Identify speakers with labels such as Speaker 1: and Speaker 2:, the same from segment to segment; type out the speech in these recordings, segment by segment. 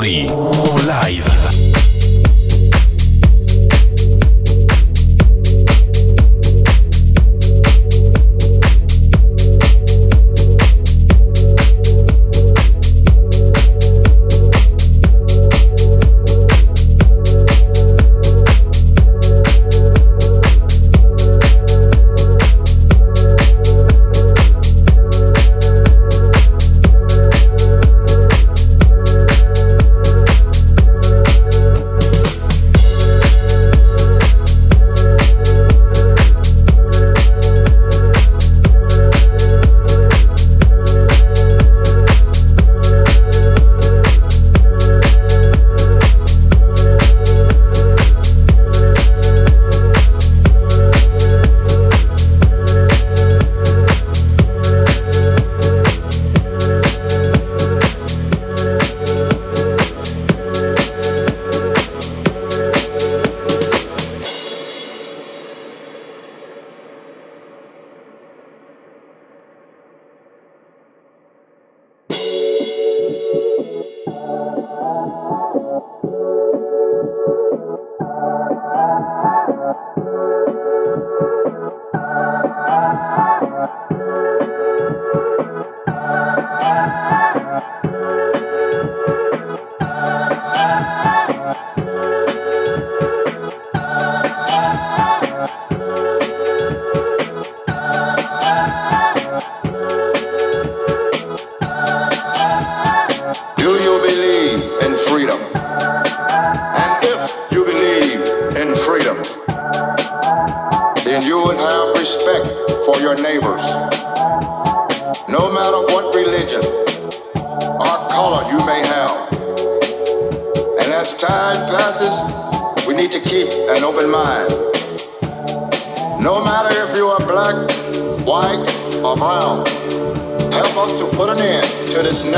Speaker 1: Chris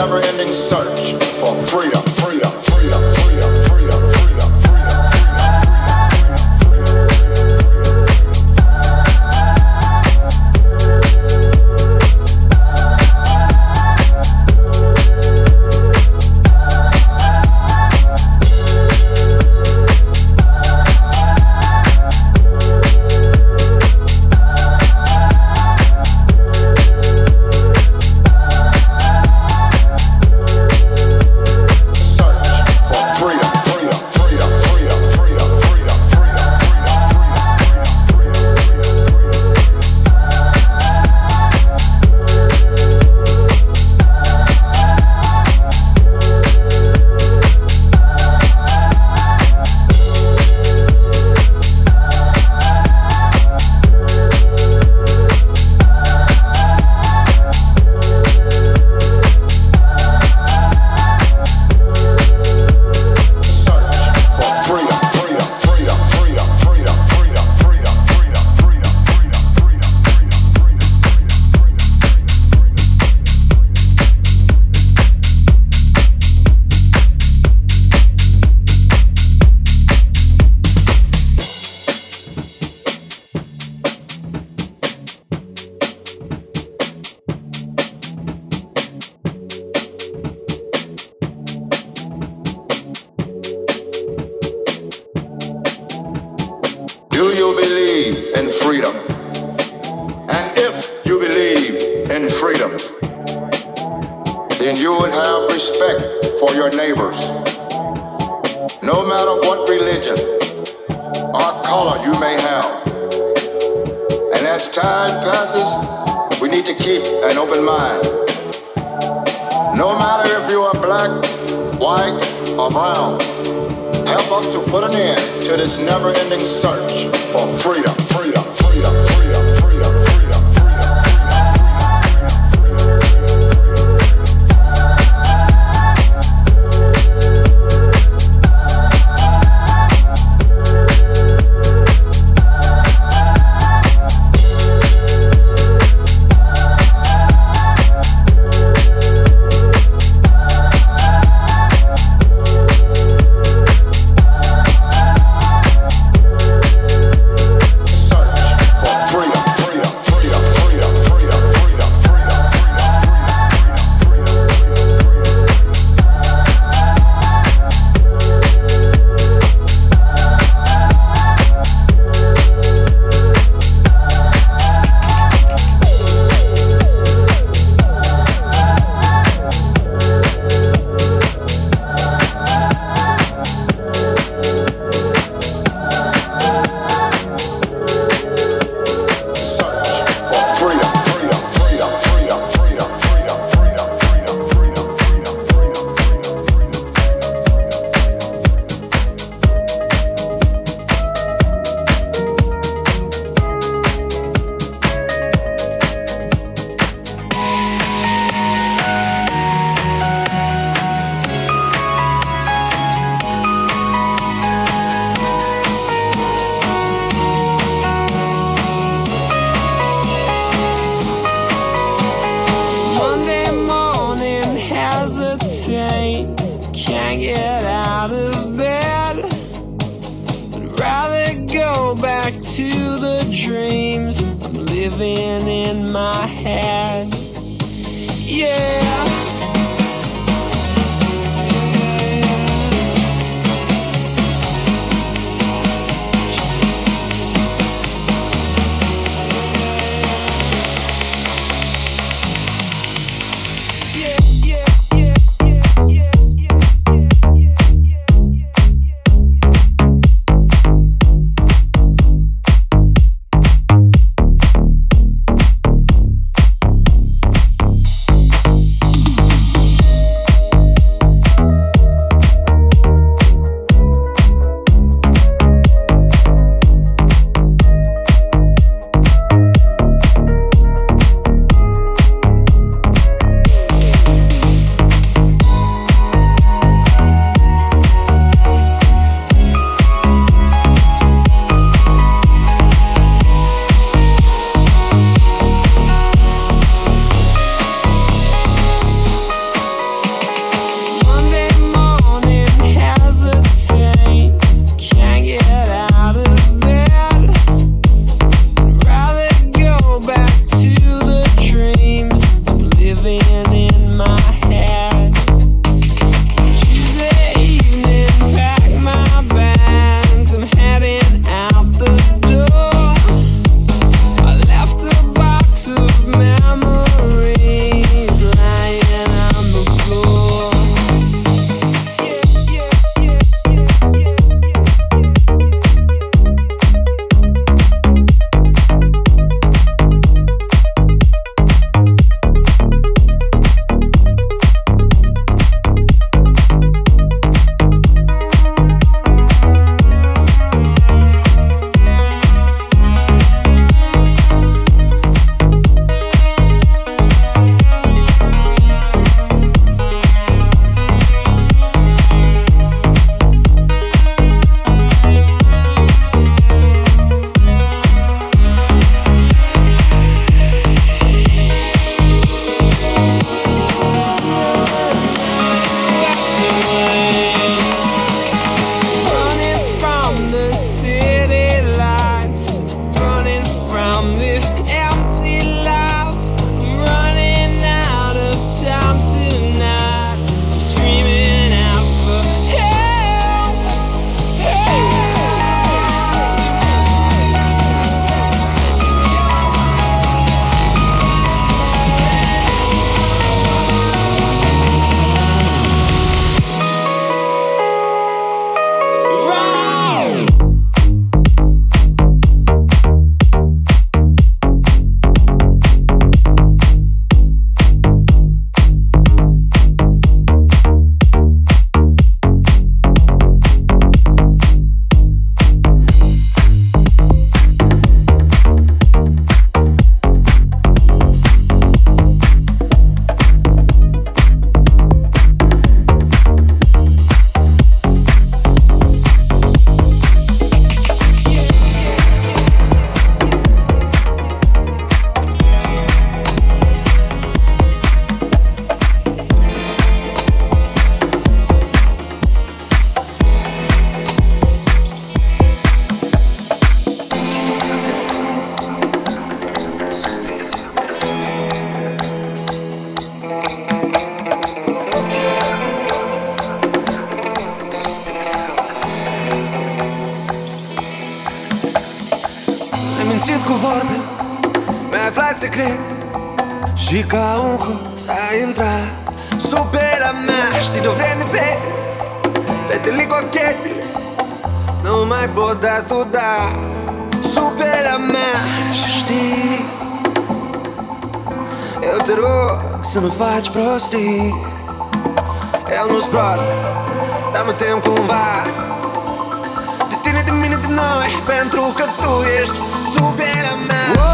Speaker 2: never ending search for freedom. freedom. And if you believe in freedom, then you would have respect for your neighbors. No matter what religion or color you may have. And as time passes, we need to keep an open mind. No matter if you are black, white, or brown, help us to put an end to this never-ending search for freedom.
Speaker 3: Back to the dreams I'm living in my head. Yeah.
Speaker 4: Eu terror que se me faig prostir El nos prost Dă-mă timp cumva De tine, de mine, de noi Pentru que tu ești sub ele mea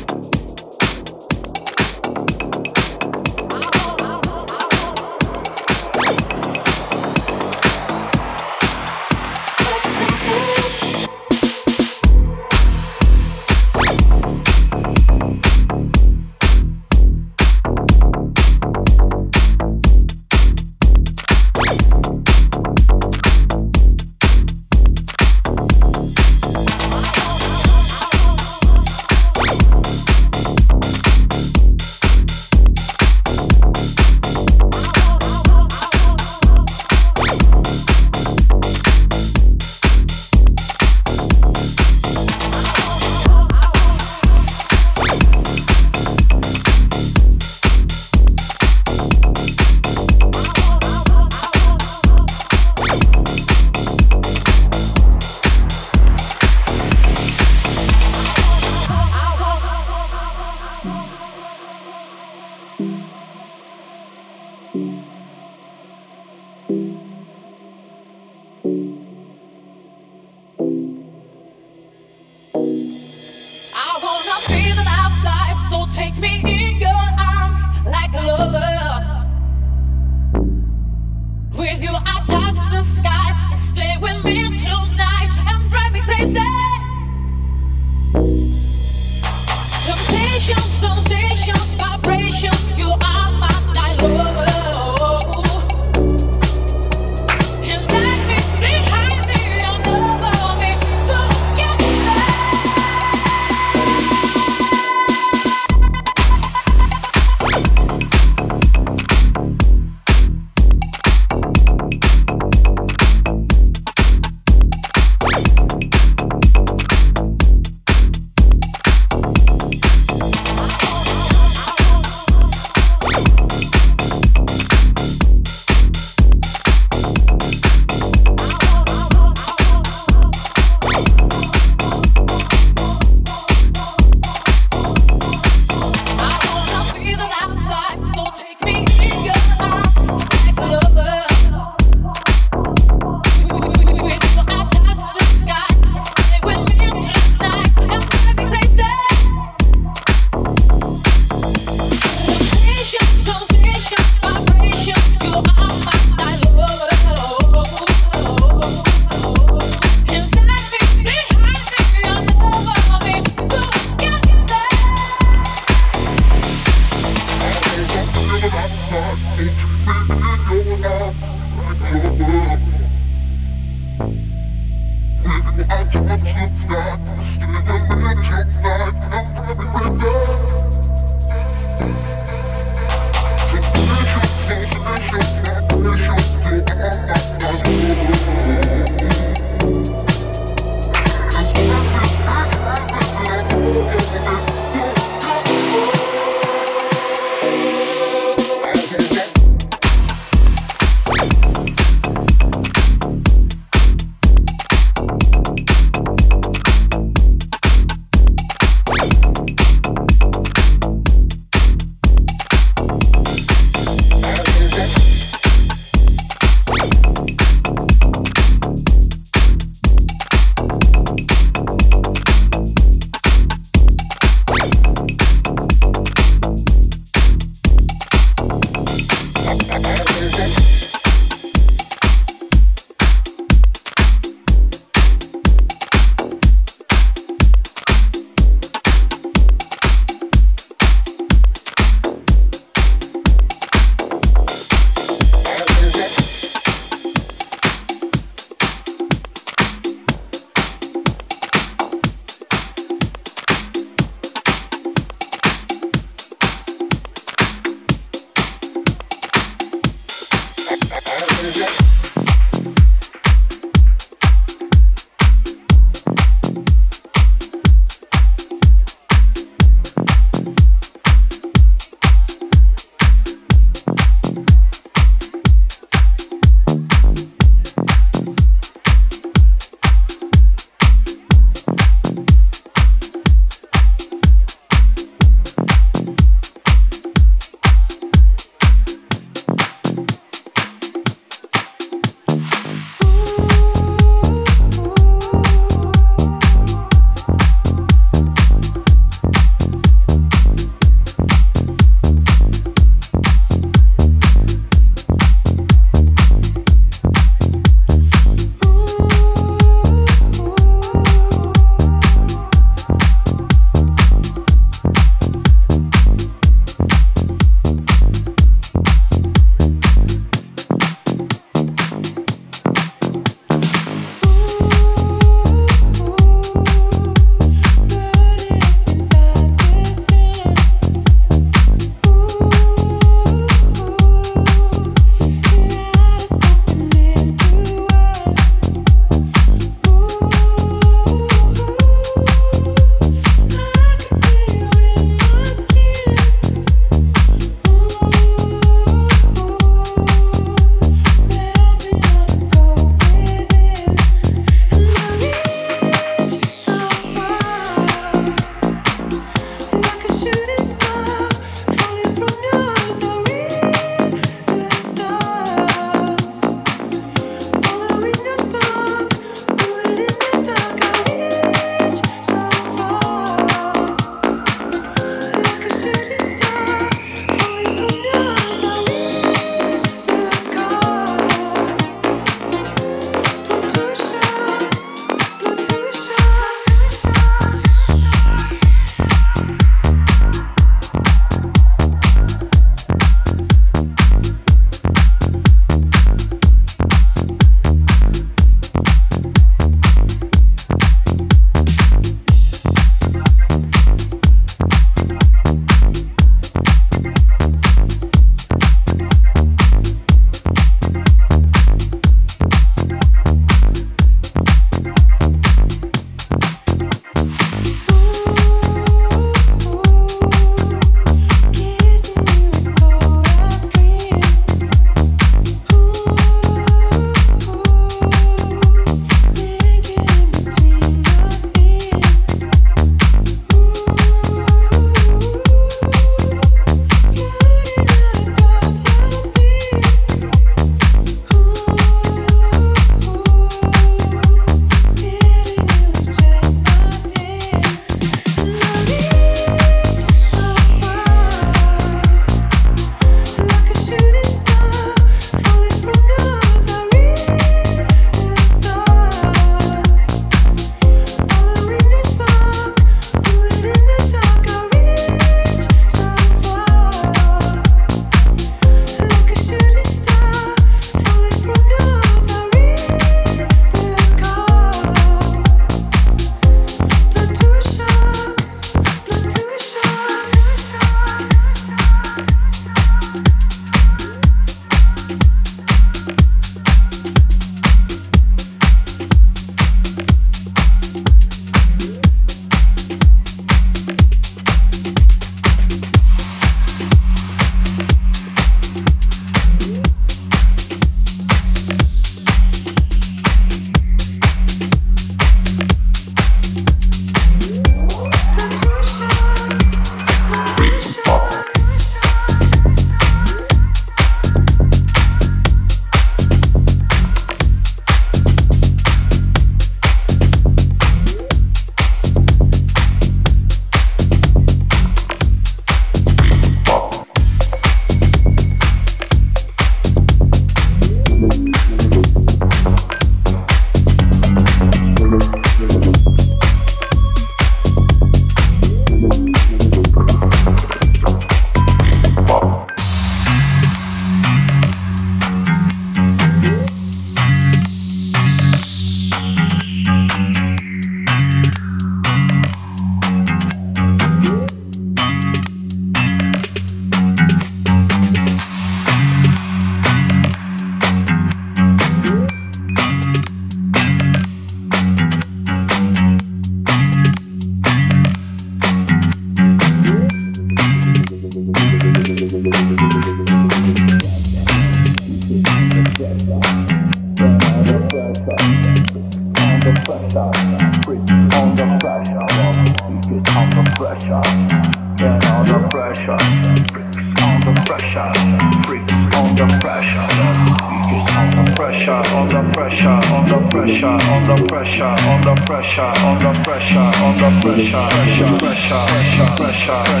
Speaker 5: Star.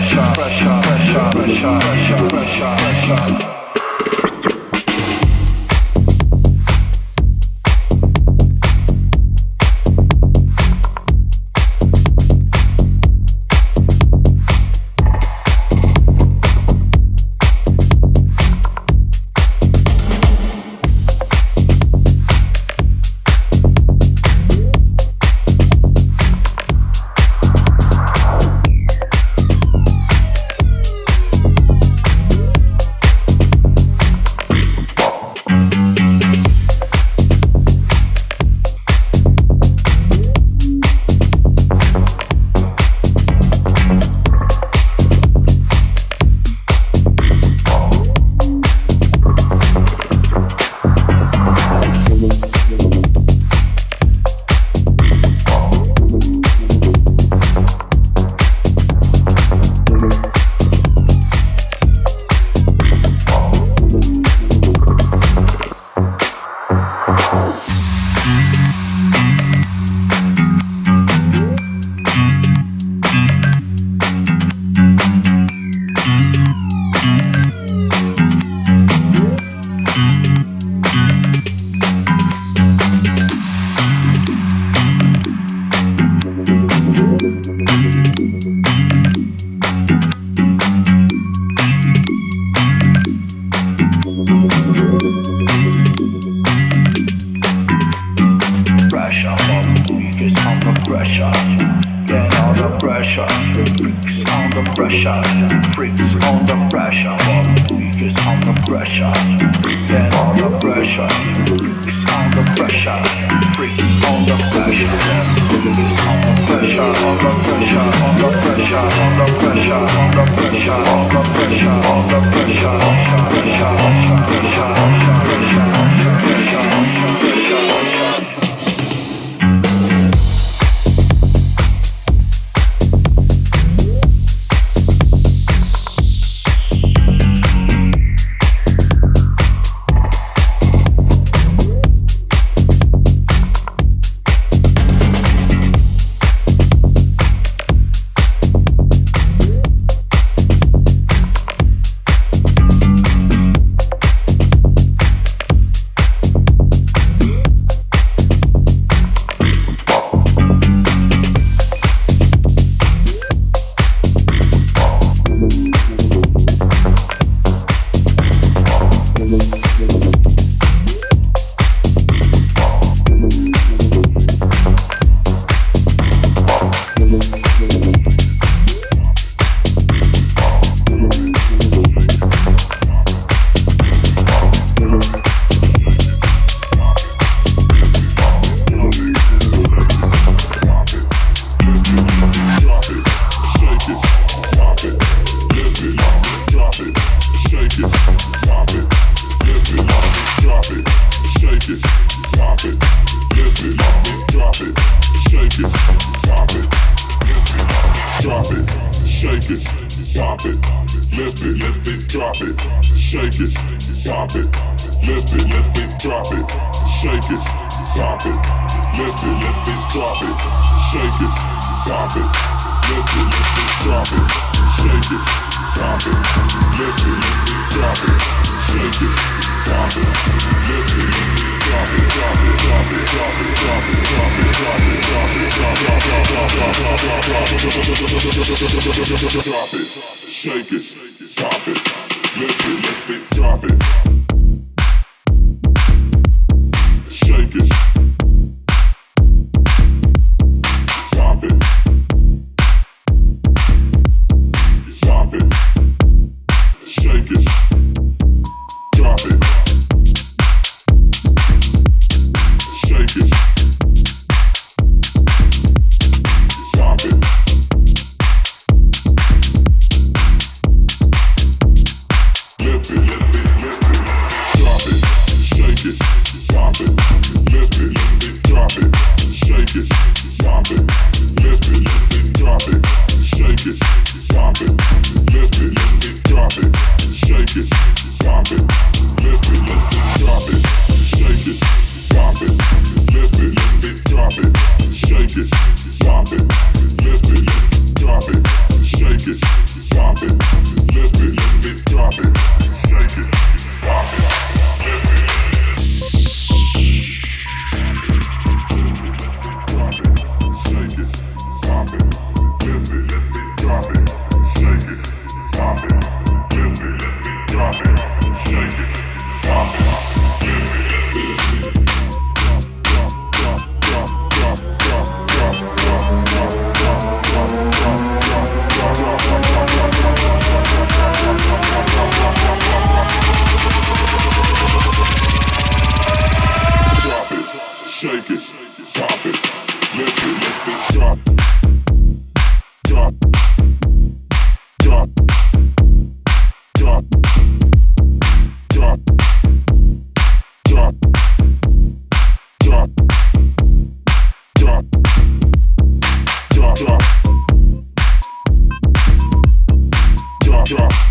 Speaker 5: pressure. Get all the pressure. Freaks on the pressure. Freaks on the pressure. Freaks on the pressure. Get all the pressure. Freaks on the pressure. Freaks on the pressure. Pressure. on the pressure. On the pressure. On the pressure. On the pressure. On the pressure. On the pressure. On the pressure. On the pressure. On the pressure. On the pressure. On the pressure. Drop it, shake it, pop it, lift it, lift it, drop it. drop.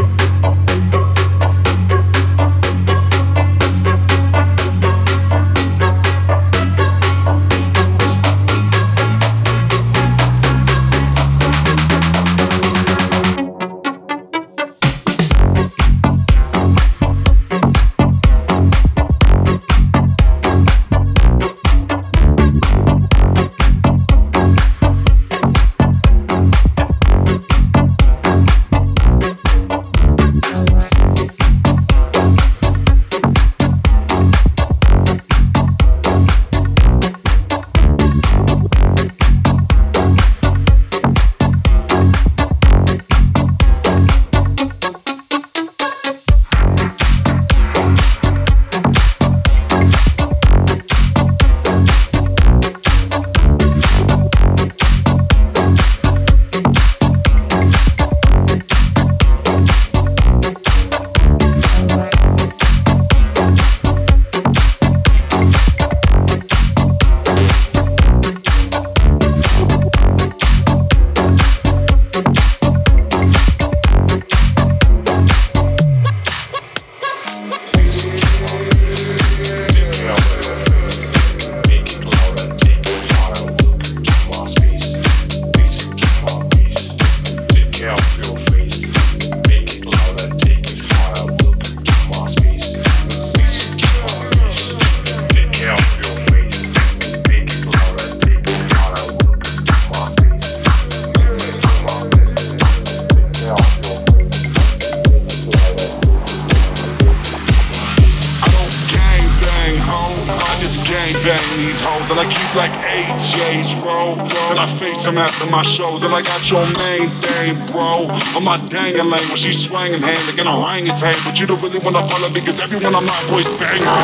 Speaker 6: My dangling when she's swinging hand like an orangutan. But you don't really wanna follow because everyone on my boys bang her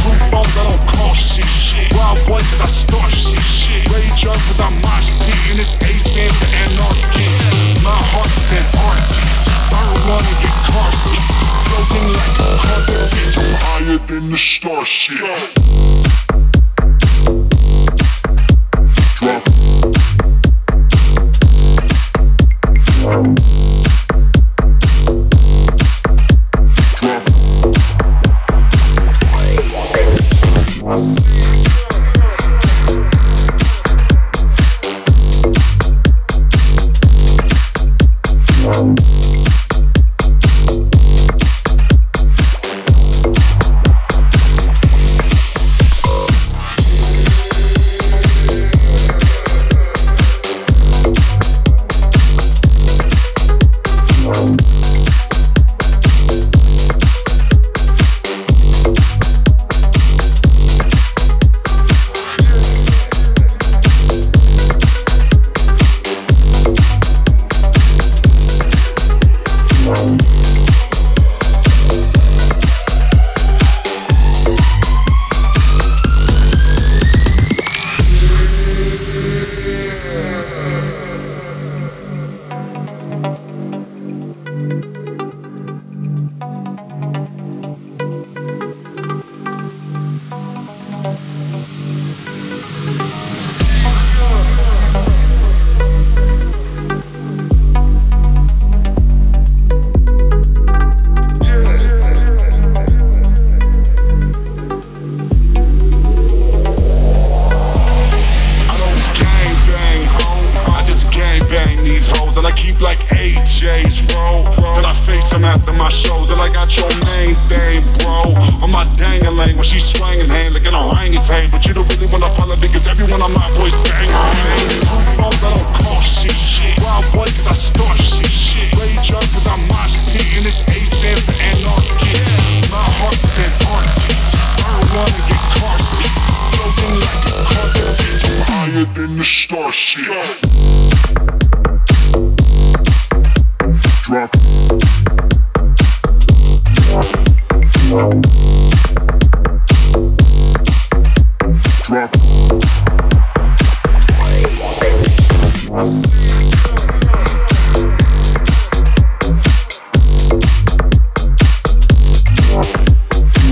Speaker 6: Two phones, I don't call shit. shit. Wild boy, cause I start shit. shit. Rage up cause I'm mosh pit and this ace man for anarchy. My heart is an arty. Burn one and get car seat. Floating like a carpet bitch. I'm
Speaker 7: higher than the star shit.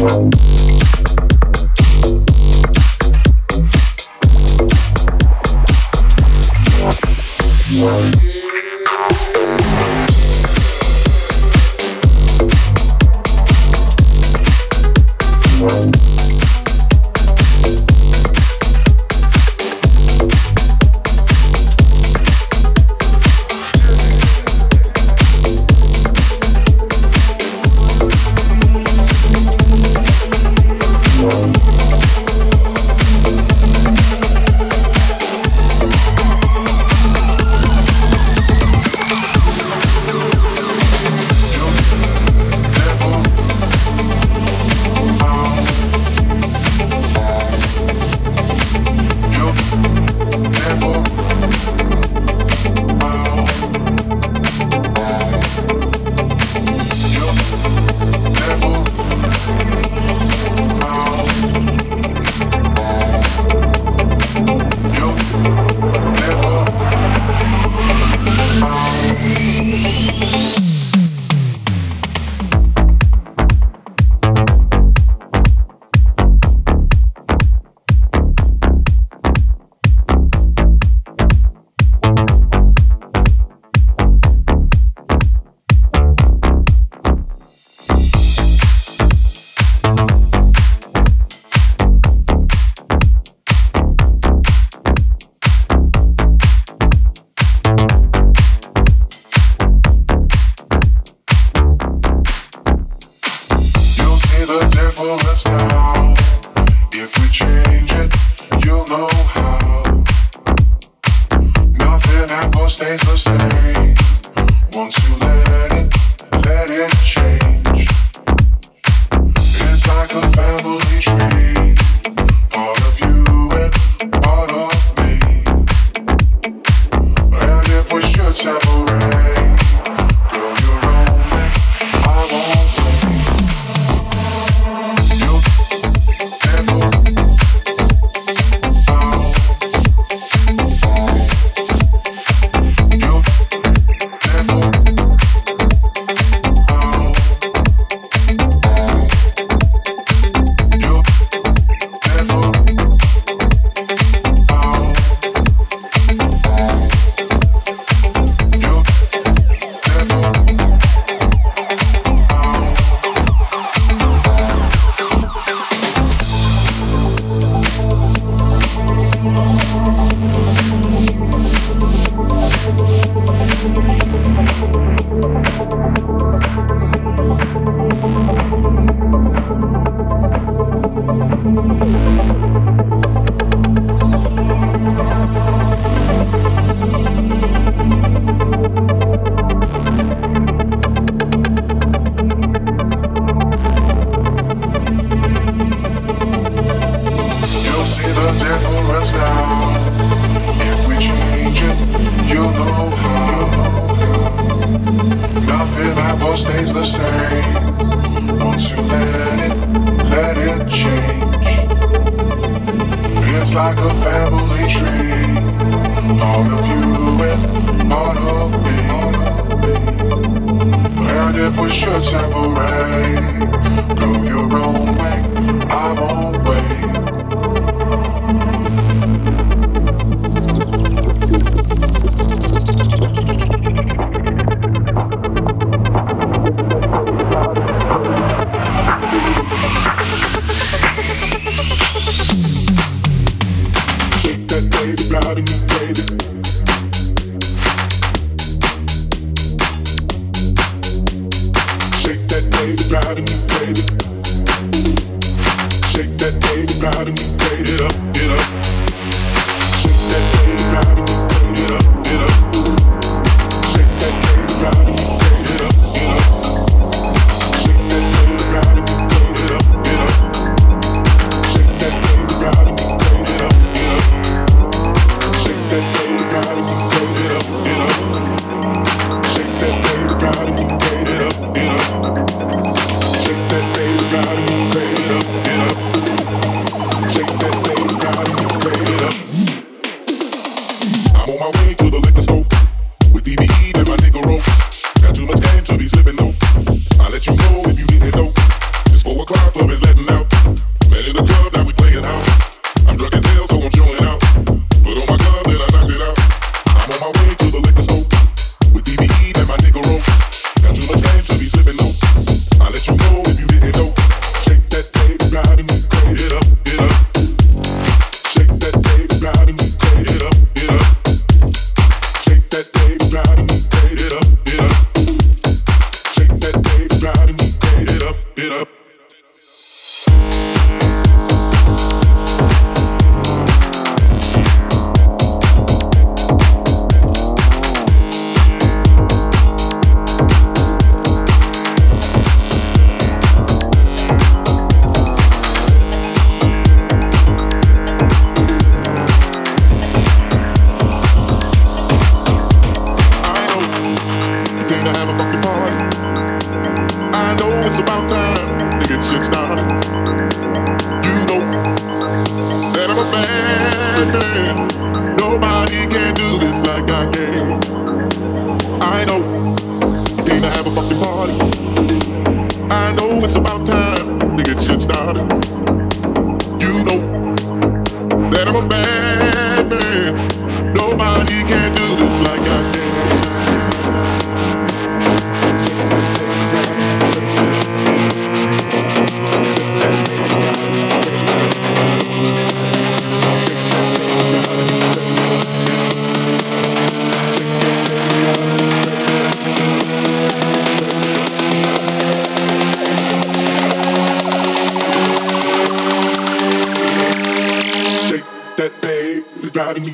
Speaker 7: Baby.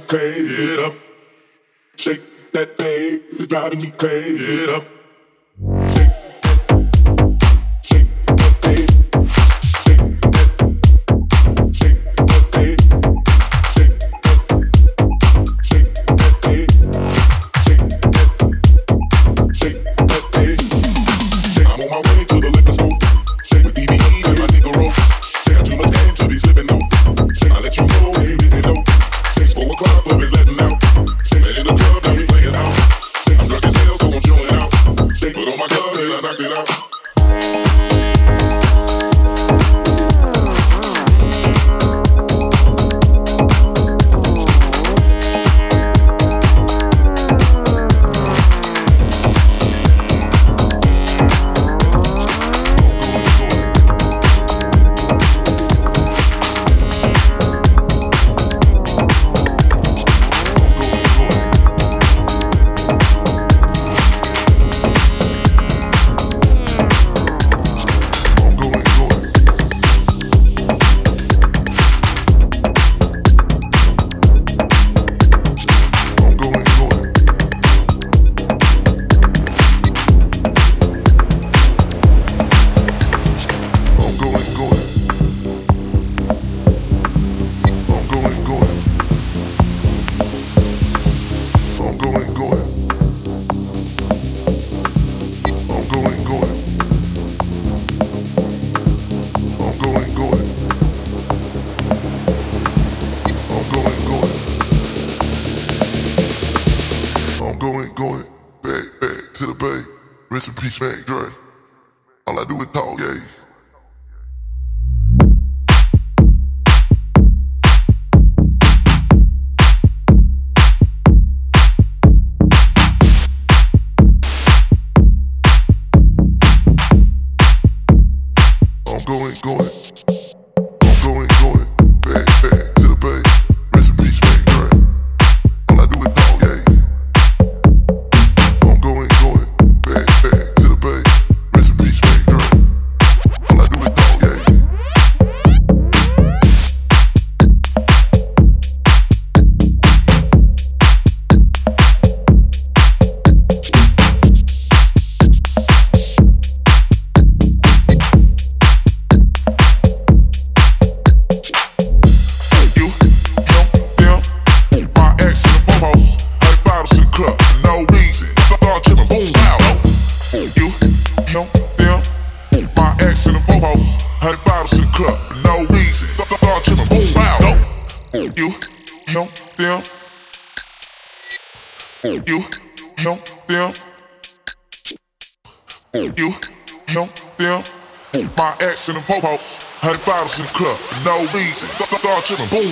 Speaker 8: crazy. Get up. Shake that thing, driving me crazy. Get up. Start tripping,